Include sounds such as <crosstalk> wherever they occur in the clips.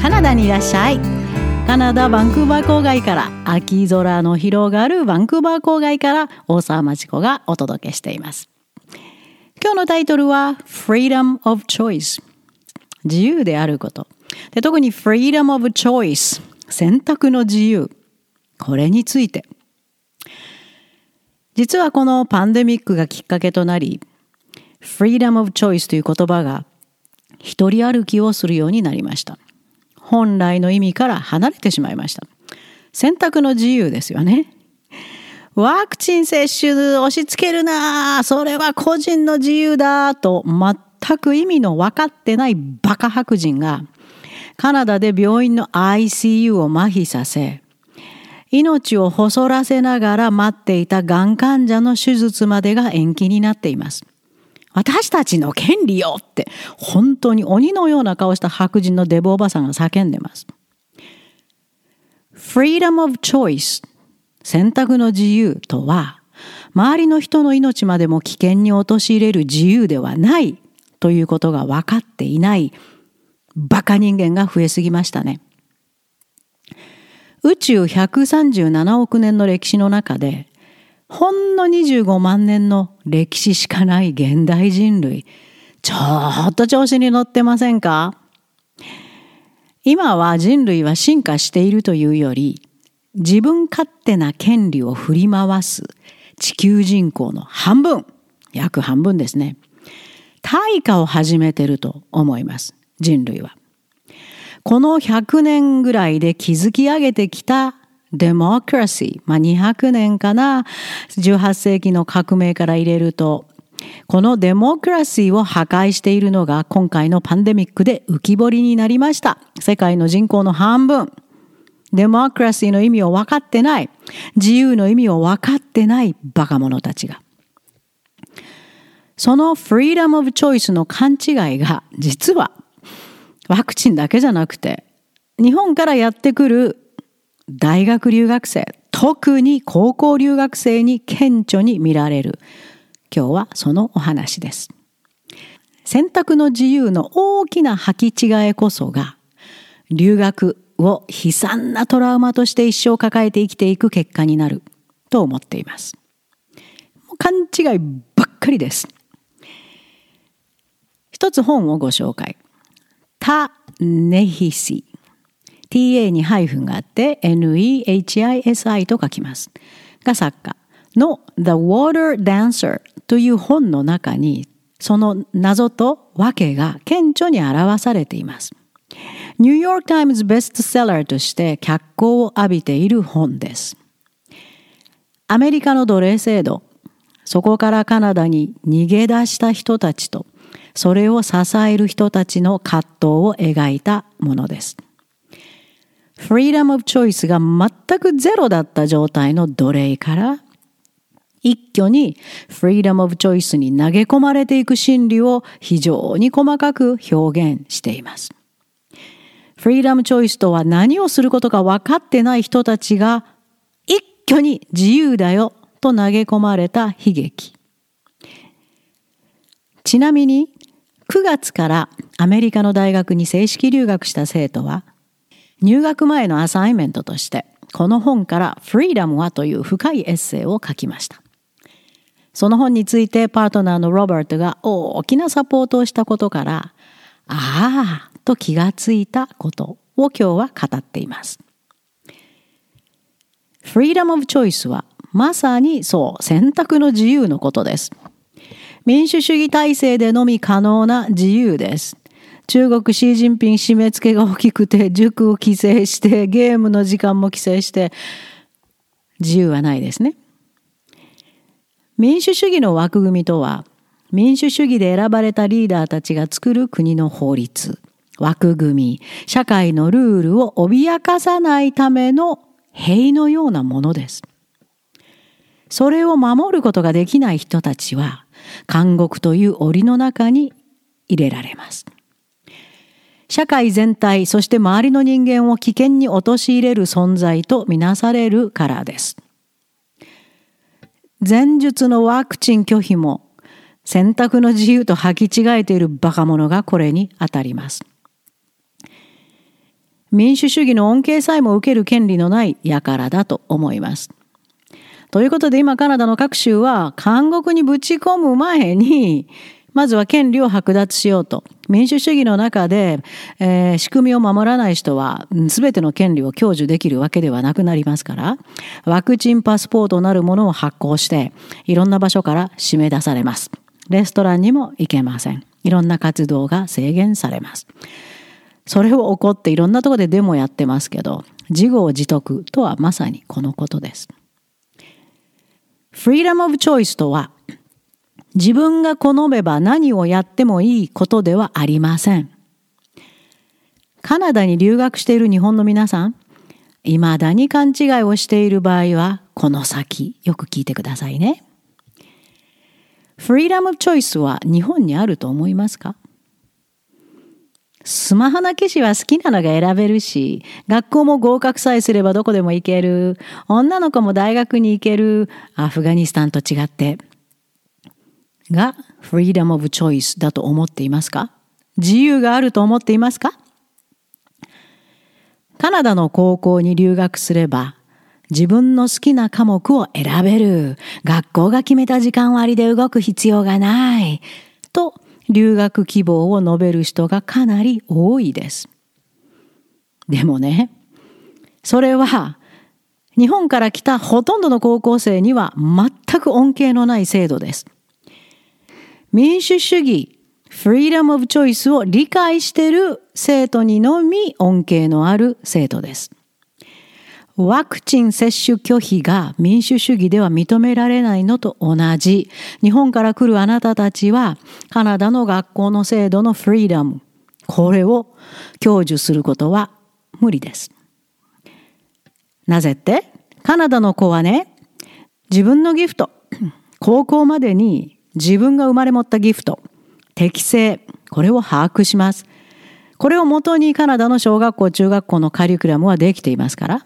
カナダにいらっしゃい。カナダバンクーバー郊外から秋空の広がるバンクーバー郊外から大沢町子がお届けしています。今日のタイトルは Freedom of Choice 自由であること。で特に Freedom of Choice 選択の自由。これについて。実はこのパンデミックがきっかけとなり Freedom of Choice という言葉が一人歩きをするようになりました。本来の意味から離れてしまいました選択の自由ですよねワクチン接種押し付けるなそれは個人の自由だと全く意味の分かってないバカ白人がカナダで病院の ICU を麻痺させ命を細らせながら待っていたがん患者の手術までが延期になっています。私たちの権利よって本当に鬼のような顔した白人のデブおばさんが叫んでます。Freedom of choice 選択の自由とは周りの人の命までも危険に陥れる自由ではないということが分かっていないバカ人間が増えすぎましたね。宇宙137億年の歴史の中でほんの25万年の歴史しかない現代人類ちょっと調子に乗ってませんか？今は人類は進化しているというより自分勝手な権利を振り回す地球人口の半分約半分ですね。退化を始めてると思います人類は。この100年ぐらいで築き上げてきたデモクラシー、まあ、200年かな。18世紀の革命から入れるとこのデモクラシーを破壊しているのが今回のパンデミックで浮き彫りになりました。世界の人口の半分。デモクラシーの意味を分かってない。自由の意味を分かってないバカ者たちが。そのフリーダム・オブ・チョイスの勘違いが実はワクチンだけじゃなくて日本からやってくる大学留学生特に高校留学生に顕著に見られる。今日はそのお話です。選択の自由の大きな履き違えこそが留学を悲惨なトラウマとして一生抱えて生きていく結果になると思っています。勘違いばっかりです。一つ本をご紹介。タ・ネヒシ。TA にハイフンがあって NEHISI と書きます。が作家。の The Water Dancer という本の中にその謎と訳が顕著に表されています。ニューヨーク・タイムズベストセラーとして脚光を浴びている本です。アメリカの奴隷制度。そこからカナダに逃げ出した人たちとそれを支える人たちの葛藤を描いたものです。フリーダム・オブ・チョイスが全くゼロだった状態の奴隷から一挙にフリーダム・オブ・チョイスに投げ込まれていく心理を非常に細かく表現しています。フリーダム・チョイスとは何をすることか分かってない人たちが一挙に自由だよと投げ込まれた悲劇。ちなみに9月からアメリカの大学に正式留学した生徒は入学前のアサイメントとしてこの本から「フリーダムは」という深いエッセイを書きました。その本についてパートナーのロバートが大きなサポートをしたことからああと気がついたことを今日は語っています。フリーダム・オブ・チョイスはまさにそう選択の自由のことです。民主主義体制でのみ可能な自由です。中国シー・ジンピン締め付けが大きくて塾を規制してゲームの時間も規制して自由はないですね。民主主義の枠組みとは民主主義で選ばれたリーダーたちが作る国の法律枠組み社会のルールを脅かさないための塀のようなものです。それを守ることができない人たちは監獄という檻の中に入れられます。社会全体、そして周りの人間を危険に陥れる存在とみなされるからです。前述のワクチン拒否も選択の自由と履き違えているバカ者がこれに当たります。民主主義の恩恵さえも受ける権利のない輩だと思います。ということで今カナダの各州は監獄にぶち込む前にまずは権利を剥奪しようと。民主主義の中で、えー、仕組みを守らない人は全ての権利を享受できるわけではなくなりますから、ワクチンパスポートなるものを発行して、いろんな場所から締め出されます。レストランにも行けません。いろんな活動が制限されます。それを怒っていろんなところでデモやってますけど、自業自得とはまさにこのことです。フリーダムオブチョイスとは、自分が好めば何をやってもいいことではありません。カナダに留学している日本の皆さん、未だに勘違いをしている場合は、この先、よく聞いてくださいね。フリーダムチョイスは日本にあると思いますか？スマホの記事は好きなのが選べるし、学校も合格さえすればどこでも行ける。女の子も大学に行ける。アフガニスタンと違って。が、フリーダムオブチョイスだと思っていますか？自由があると思っていますか？カナダの高校に留学すれば、自分の好きな科目を選べる。学校が決めた時間割で動く必要がない。と、留学希望を述べる人がかなり多いです。でもね、それは日本から来たほとんどの高校生には全く恩恵のない制度です。民主主義、フリーダムオブチョイスを理解している生徒にのみ恩恵のある制度です。ワクチン接種拒否が民主主義では認められないのと同じ。日本から来るあなたたちはカナダの学校の制度のフリーダム、これを享受することは無理です。なぜってカナダの子はね、自分のギフト、高校までに自分が生まれ持ったギフト、適性、これを把握します。これをもとにカナダの小学校、中学校のカリキュラムはできていますから。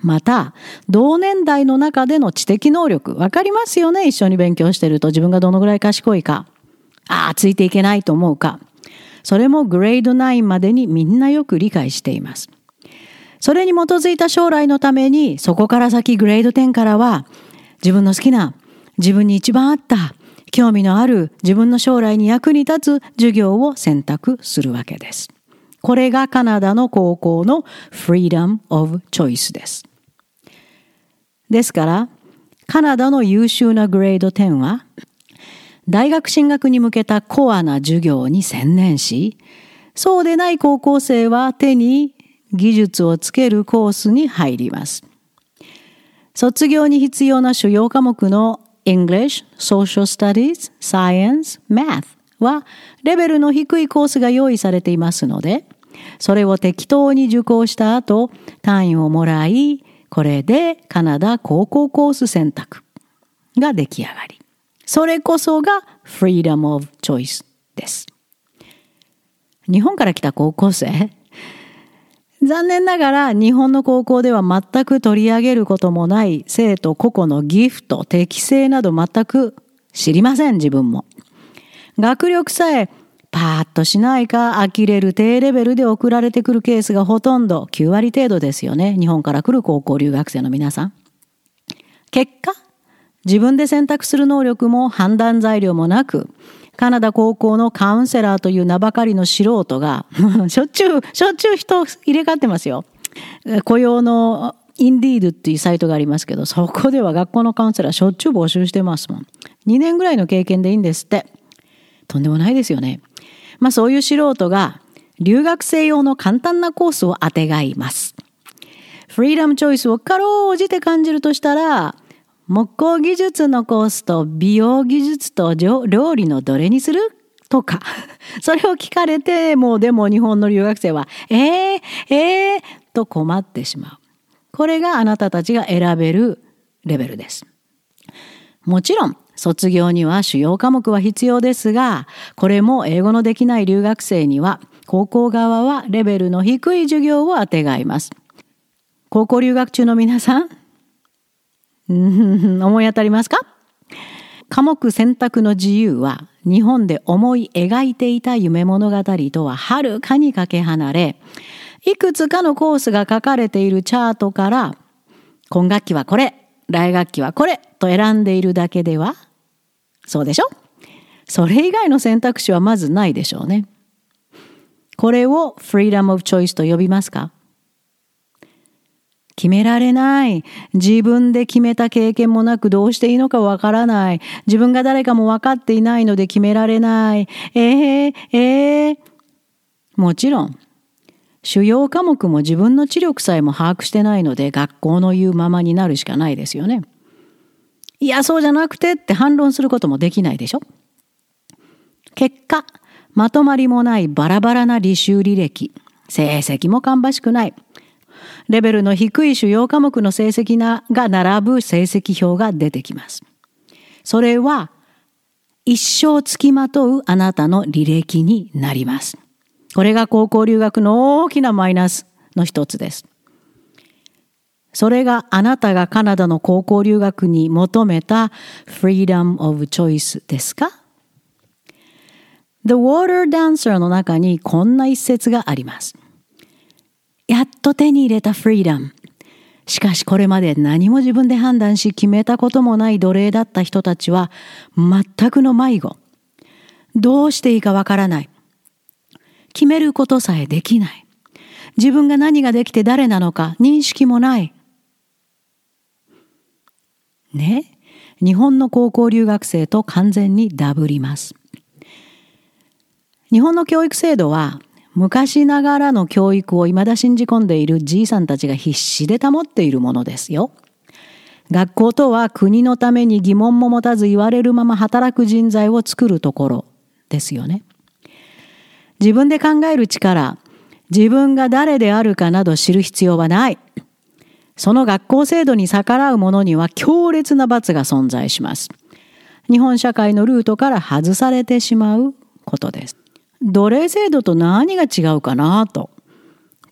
また、同年代の中での知的能力、わかりますよね？一緒に勉強してると自分がどのぐらい賢いか。ああ、ついていけないと思うか。それもグレード9までにみんなよく理解しています。それに基づいた将来のために、そこから先グレード10からは、自分の好きな、自分に一番あった興味のある自分の将来に役に立つ授業を選択するわけです。これがカナダの高校の Freedom of Choice です。ですから、カナダの優秀なグレード10は、大学進学に向けたコアな授業に専念し、そうでない高校生は手に技術をつけるコースに入ります。卒業に必要な主要科目の English, Social Studies, Science, Math はレベルの低いコースが用意されていますので、それを適当に受講した後、単位をもらい、これでカナダ高校コース選択が出来上がり。それこそが Freedom of Choice です。日本から来た高校生残念ながら日本の高校では全く取り上げることもない生徒個々のギフト、適性など全く知りません、自分も。学力さえパーッとしないか呆れる低レベルで送られてくるケースがほとんど9割程度ですよね。日本から来る高校留学生の皆さん。結果、自分で選択する能力も判断材料もなく、カナダ高校のカウンセラーという名ばかりの素人が <laughs> しょっちゅう、しょっちゅう人入れ替わってますよ。雇用のインディードっていうサイトがありますけど、そこでは学校のカウンセラーしょっちゅう募集してますもん。2年ぐらいの経験でいいんですって。とんでもないですよね。まあそういう素人が留学生用の簡単なコースをあてがいます。フリーダムチョイスをかろうじて感じるとしたら、木工技術のコースと美容技術と料理のどれにする？とか。<laughs> それを聞かれて、もうでも日本の留学生は、えー、えー、と困ってしまう。これがあなたたちが選べるレベルです。もちろん、卒業には主要科目は必要ですが、これも英語のできない留学生には、高校側はレベルの低い授業をあてがいます。高校留学中の皆さん、思い当たりますか？科目選択の自由は日本で思い描いていた夢物語とははるかにかけ離れ、いくつかのコースが書かれているチャートから今学期はこれ来学期はこれと選んでいるだけではそうでしょ？それ以外の選択肢はまずないでしょうね。これを freedom of choice と呼びますか？決められない。自分で決めた経験もなくどうしていいのかわからない。自分が誰かも分かっていないので決められない。えー、えー、もちろん、主要科目も自分の知力さえも把握してないので学校の言うままになるしかないですよね。いや、そうじゃなくてって反論することもできないでしょ。結果、まとまりもないバラバラな履修履歴、成績も芳しくない。レベルの低い主要科目の成績なが並ぶ成績表が出てきます。それは一生つきまとうあなたの履歴になります。これが高校留学の大きなマイナスの一つです。それがあなたがカナダの高校留学に求めた Freedom of Choice ですか ?The Water Dancer の中にこんな一節があります。と手に入れた Freedom。しかしこれまで何も自分で判断し決めたこともない奴隷だった人たちは全くの迷子。どうしていいかわからない。決めることさえできない。自分が何ができて誰なのか認識もない。ね。日本の高校留学生と完全にダブります。日本の教育制度は昔ながらの教育を未だ信じ込んでいるじいさんたちが必死で保っているものですよ。学校とは国のために疑問も持たず言われるまま働く人材を作るところですよね。自分で考える力、自分が誰であるかなど知る必要はない。その学校制度に逆らう者には強烈な罰が存在します。日本社会のルートから外されてしまうことです。奴隷制度と何が違うかなと、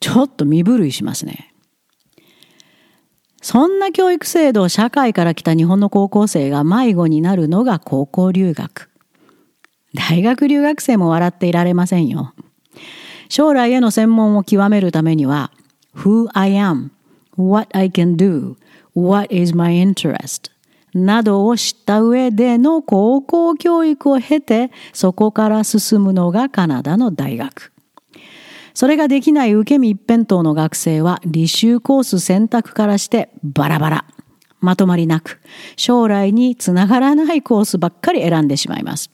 ちょっと身震いしますね。そんな教育制度を社会から来た日本の高校生が迷子になるのが高校留学。大学留学生も笑っていられませんよ。将来への専門を極めるためには、Who I am, What I can do, What is my interest などを知った上での高校教育を経て、そこから進むのがカナダの大学。それができない受け身一辺倒の学生は履修コース選択からしてバラバラ。まとまりなく、将来につながらないコースばっかり選んでしまいます。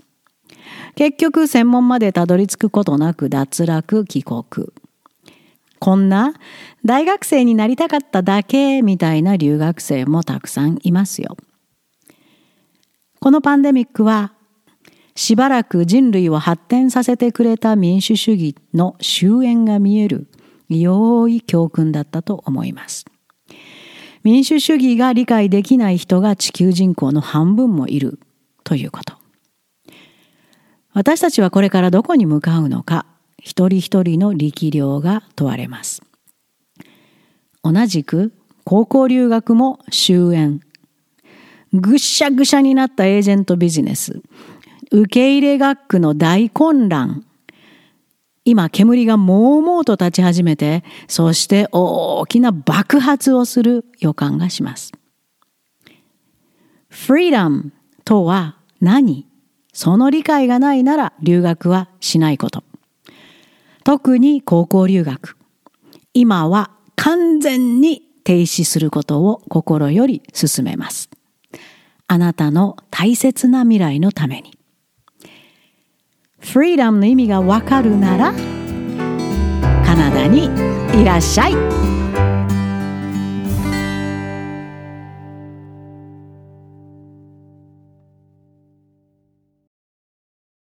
結局、専門までたどり着くことなく脱落帰国。こんな大学生になりたかっただけみたいな留学生もたくさんいますよ。このパンデミックはしばらく人類を発展させてくれた民主主義の終焉が見える良い教訓だったと思います。民主主義が理解できない人が地球人口の半分もいるということ。私たちはこれからどこに向かうのか、一人一人の力量が問われます。同じく高校留学も終焉ぐしゃぐしゃになったエージェントビジネス。受け入れ学区の大混乱。今、煙がもうもうと立ち始めて、そして大きな爆発をする予感がします。フリーダムとは何？その理解がないなら留学はしないこと。特に高校留学。今は完全に停止することを心より進めます。あなたの大切な未来のために。フリーダムの意味がわかるならカナダにいらっしゃい